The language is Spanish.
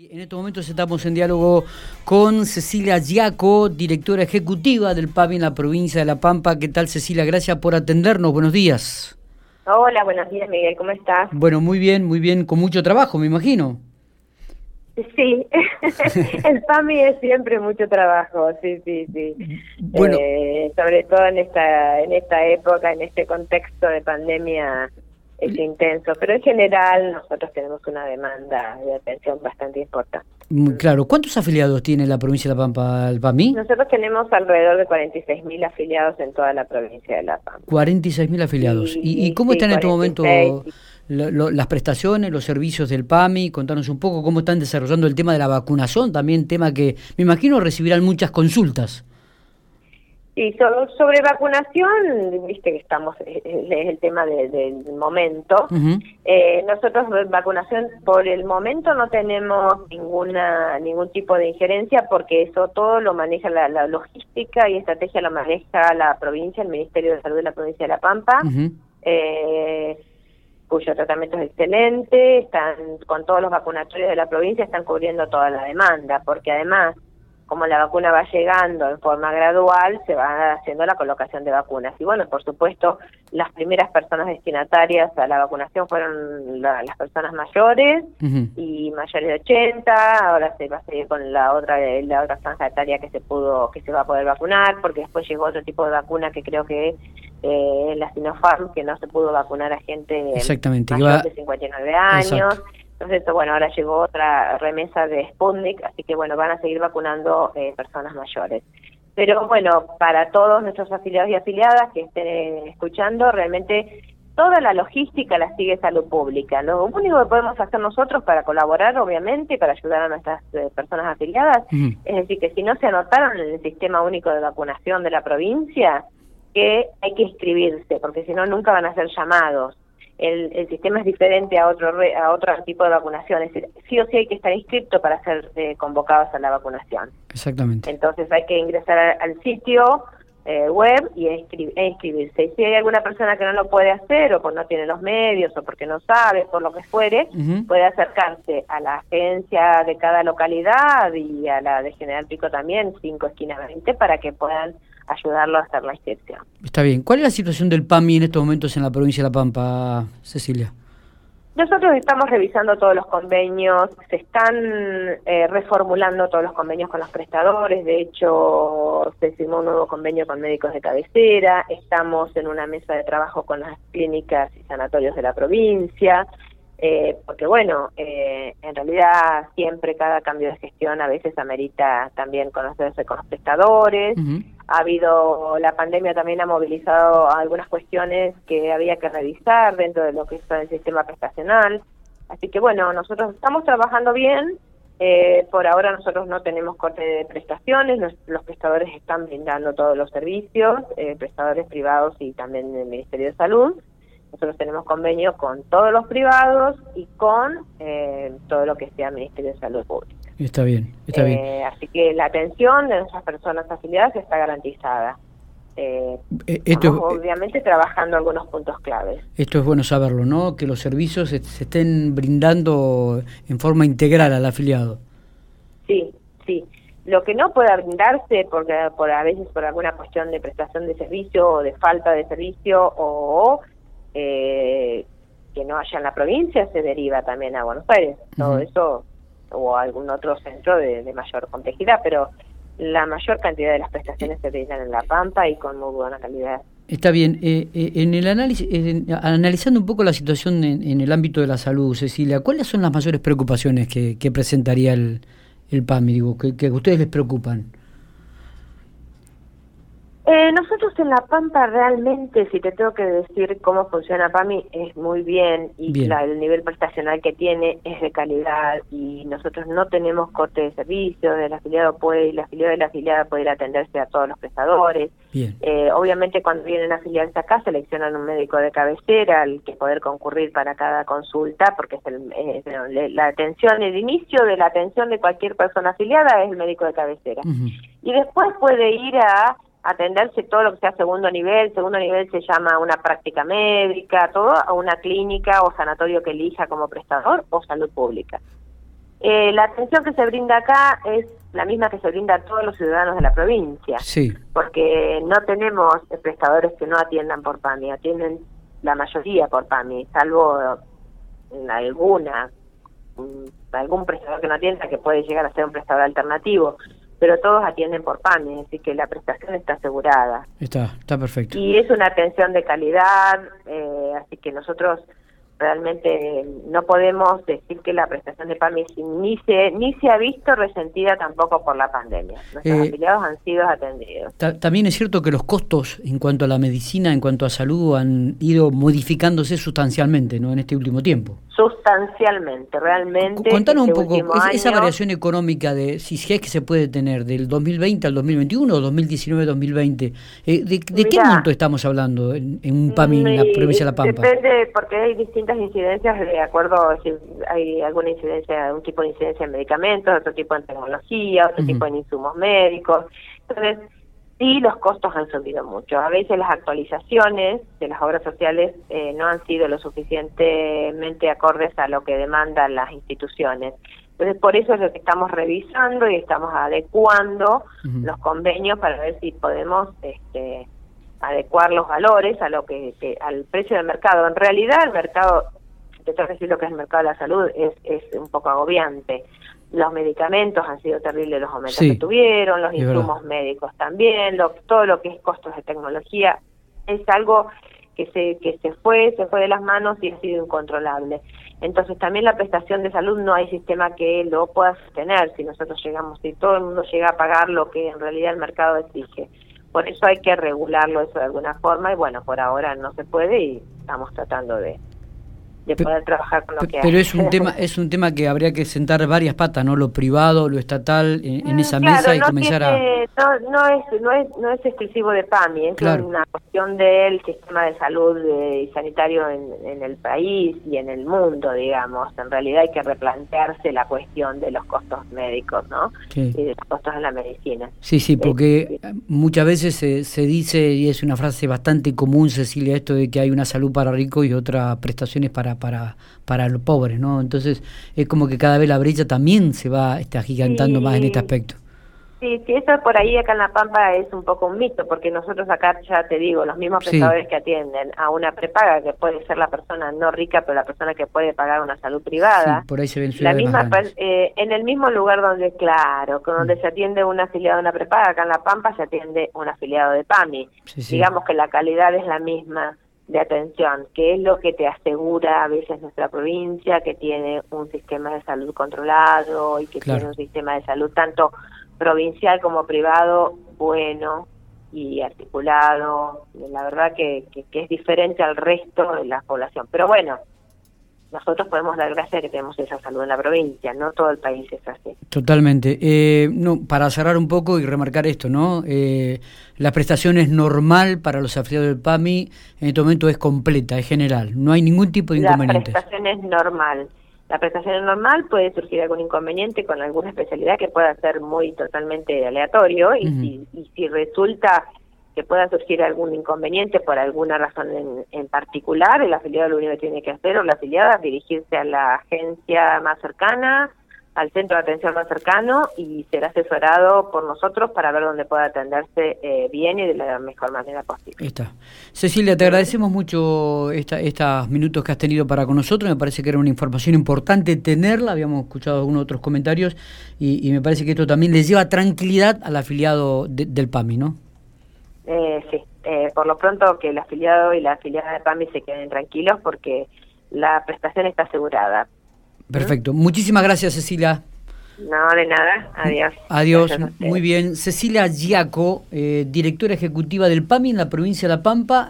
En estos momentos estamos en diálogo con Cecilia Giaco, directora ejecutiva del PAMI en la provincia de La Pampa. ¿Qué tal Cecilia? Gracias por atendernos. Buenos días. Hola, buenos días Miguel, ¿cómo estás? Bueno, muy bien, muy bien, con mucho trabajo, me imagino. Sí, el PAMI es siempre mucho trabajo, sí, sí, sí. Bueno, eh, sobre todo en esta en esta época, en este contexto de pandemia es intenso, pero en general nosotros tenemos una demanda de atención bastante importante. Muy claro. ¿Cuántos afiliados tiene la provincia de La Pampa el PAMI? Nosotros tenemos alrededor de 46.000 afiliados en toda la provincia de La Pampa. 46.000 afiliados. ¿Y, cómo están en este momento las prestaciones, los servicios del PAMI? Contanos un poco cómo están desarrollando el tema de la vacunación, también tema que me imagino recibirán muchas consultas. Y sobre vacunación, viste que estamos, es el tema del momento. eh, nosotros vacunación por el momento no tenemos ninguna ningún tipo de injerencia porque eso todo lo maneja la, logística y estrategia lo maneja la provincia, el Ministerio de Salud de la provincia de La Pampa. eh, cuyo tratamiento es excelente, están con todos los vacunatorios de la provincia, están cubriendo toda la demanda, porque además como la vacuna va llegando en forma gradual, se va haciendo la colocación de vacunas. Y bueno, por supuesto, las primeras personas destinatarias a la vacunación fueron las personas mayores y mayores de 80, ahora se va a seguir con la otra la otra franja etaria que se pudo que se va a poder vacunar, porque después llegó otro tipo de vacuna que creo que eh, la Sinopharm, que no se pudo vacunar a gente Exactamente, mayor de 59 años. Entonces, bueno, ahora llegó otra remesa de Sputnik, así que bueno, van a seguir vacunando eh, personas mayores. Pero bueno, para todos nuestros afiliados y afiliadas que estén escuchando, realmente toda la logística la sigue salud pública. Lo único que podemos hacer nosotros para colaborar, obviamente, para ayudar a nuestras eh, personas afiliadas, es decir, que si no se anotaron en el sistema único de vacunación de la provincia, que hay que inscribirse, porque si no, nunca van a ser llamados el, el, sistema es diferente a otro a otro tipo de vacunación. Es decir, sí o sí hay que estar inscrito para ser eh, convocados a la vacunación. Exactamente. Entonces hay que ingresar al, sitio eh, web y e, inscribirse. Y si hay alguna persona que no lo puede hacer o porque no tiene los medios o porque no sabe, por lo que fuere, puede acercarse a la agencia de cada localidad y a la de General Pico también, 5 esquinas 20, para que puedan ayudarlo a hacer la inscripción. Está bien. ¿Cuál es la situación del PAMI en estos momentos en la provincia de La Pampa, Cecilia? Nosotros estamos revisando todos los convenios, se están eh, reformulando todos los convenios con los prestadores, de hecho se firmó un nuevo convenio con médicos de cabecera, estamos en una mesa de trabajo con las clínicas y sanatorios de la provincia, eh, porque bueno, eh, en realidad siempre cada cambio de gestión a veces amerita también conocerse con los prestadores. Ha habido, la pandemia también ha movilizado algunas cuestiones que había que revisar dentro de lo que es el sistema prestacional. Así que bueno, nosotros estamos trabajando bien. Eh, por ahora nosotros no tenemos corte de prestaciones, los, prestadores están brindando todos los servicios, eh, prestadores privados y también el Ministerio de Salud. Nosotros tenemos convenio con todos los privados y con eh, todo lo que sea Ministerio de Salud Pública. Está bien, está bien. Eh, así que la atención de nuestras personas afiliadas está garantizada. Eh, estamos obviamente trabajando algunos puntos claves. Esto es bueno saberlo, ¿no? Que los servicios se, estén brindando en forma integral al afiliado. Sí, sí. Lo que no pueda brindarse, porque por a veces por alguna cuestión de prestación de servicio o de falta de servicio o eh, que no haya en la provincia se deriva también a Buenos Aires. Todo eso o algún otro centro de, mayor complejidad, pero la mayor cantidad de las prestaciones se brindan en La Pampa y con muy buena calidad. Está bien. Eh, eh, en el análisis, analizando un poco la situación en, el ámbito de la salud, Cecilia, ¿cuáles son las mayores preocupaciones que, presentaría el, el PAMI, digo, que, que a ustedes les preocupan? Eh, nosotros en La Pampa realmente, si te tengo que decir cómo funciona PAMI, es muy bien y el nivel prestacional que tiene es de calidad y nosotros no tenemos corte de servicio, el afiliado puede, el afiliado de la afiliada puede ir a atenderse a todos los prestadores. Eh, obviamente cuando vienen a afiliarse acá seleccionan un médico de cabecera al que poder concurrir para cada consulta porque es, el, la atención, el inicio de la atención de cualquier persona afiliada es el médico de cabecera. Y después puede ir a atenderse todo lo que sea segundo nivel, segundo nivel se llama una práctica médica, todo a una clínica o sanatorio que elija como prestador o salud pública. Eh, la atención que se brinda acá es la misma que se brinda a todos los ciudadanos de la provincia. Sí. Porque no tenemos prestadores que no atiendan por PAMI, atienden la mayoría por PAMI, salvo en alguna, algún prestador que no atienda que puede llegar a ser un prestador alternativo pero todos atienden por PAMI, así que la prestación está asegurada. Está, está perfecto. Y es una atención de calidad, eh, así que nosotros realmente no podemos decir que la prestación de PAMI ni se, ni se ha visto resentida tampoco por la pandemia. Nuestros eh, afiliados han sido atendidos. También es cierto que los costos en cuanto a la medicina, en cuanto a salud, han ido modificándose sustancialmente ¿no? en este último tiempo. Sustancialmente, realmente. Contanos un este poco esa variación económica de si es que se puede tener del 2020 al 2021 o 2019-2020. Eh, ¿De, qué monto estamos hablando en, un PAMI en la provincia de La Pampa? Depende, porque hay distintas incidencias de acuerdo si hay alguna incidencia, un tipo de incidencia en medicamentos, otro tipo en tecnología, otro tipo en insumos médicos. Entonces, sí los costos han subido mucho. A veces las actualizaciones de las obras sociales eh, no han sido lo suficientemente acordes a lo que demandan las instituciones. Entonces, por eso es lo que estamos revisando y estamos adecuando los convenios para ver si podemos este, adecuar los valores a lo que, al precio del mercado. En realidad, el mercado, te tengo que decir lo que es el mercado de la salud, es, es un poco agobiante los medicamentos han sido terribles los aumentos que tuvieron, los insumos médicos también, lo, todo lo que es costos de tecnología es algo que se que se fue, se fue de las manos y ha sido incontrolable. Entonces también la prestación de salud no hay sistema que lo pueda sostener si nosotros llegamos, si todo el mundo llega a pagar lo que en realidad el mercado exige. Por eso hay que regularlo eso de alguna forma y bueno, por ahora no se puede y estamos tratando de, de poder trabajar con lo que Pero es un tema es un tema que habría que sentar varias patas, ¿no? Lo privado, lo estatal en, mm, esa mesa y comenzar a no, no es no es no es exclusivo de PAMI, es una cuestión del sistema de salud eh, y sanitario en, en, el país y en el mundo, digamos. En realidad hay que replantearse la cuestión de los costos médicos, ¿no? Y de los costos de la medicina. Sí, sí, porque este, muchas veces se, se dice y es una frase bastante común, Cecilia, esto de que hay una salud para ricos y otras prestaciones para para, para los pobres, ¿no? Entonces es como que cada vez la brecha también se va está agigantando más en este aspecto. Sí, sí, eso por ahí acá en La Pampa es un poco un mito, porque nosotros acá, ya te digo, los mismos prestadores que atienden a una prepaga, que puede ser la persona no rica, pero la persona que puede pagar una salud privada. por ahí se ven la misma, eh, En el mismo lugar donde, claro, donde mm. se atiende un afiliado de una prepaga, acá en La Pampa se atiende un afiliado de PAMI. Digamos que la calidad es la misma de atención, que es lo que te asegura a veces nuestra provincia, que tiene un sistema de salud controlado y que tiene un sistema de salud tanto provincial como privado bueno y articulado. La verdad que, que es diferente al resto de la población. Pero bueno, nosotros podemos dar gracias que tenemos esa salud en la provincia, no todo el país es así. Totalmente. Eh, no, para cerrar un poco y remarcar esto, ¿no? Eh, la prestación es normal para los afiliados del PAMI, en este momento es completa, es general, no hay ningún tipo de inconveniente. La prestación es normal. La prestación es normal, puede surgir algún inconveniente con alguna especialidad que pueda ser muy totalmente aleatorio y, y si resulta que pueda surgir algún inconveniente por alguna razón en, particular, el afiliado lo único que tiene que hacer o la afiliada es dirigirse a la agencia más cercana, al centro de atención más cercano y será asesorado por nosotros para ver dónde pueda atenderse eh, bien y de la mejor manera posible. Está. Cecilia, te agradecemos mucho esta, estos minutos que has tenido para con nosotros. Me parece que era una información importante tenerla. Habíamos escuchado algunos otros comentarios y, me parece que esto también le lleva tranquilidad al afiliado del PAMI, ¿no? Eh, sí, eh, por lo pronto que el afiliado y la afiliada de PAMI se queden tranquilos porque la prestación está asegurada. Perfecto. Muchísimas gracias, Cecilia. No, de nada. Adiós. Adiós. Muy bien. Cecilia Giaco, eh, directora ejecutiva del PAMI en la provincia de La Pampa.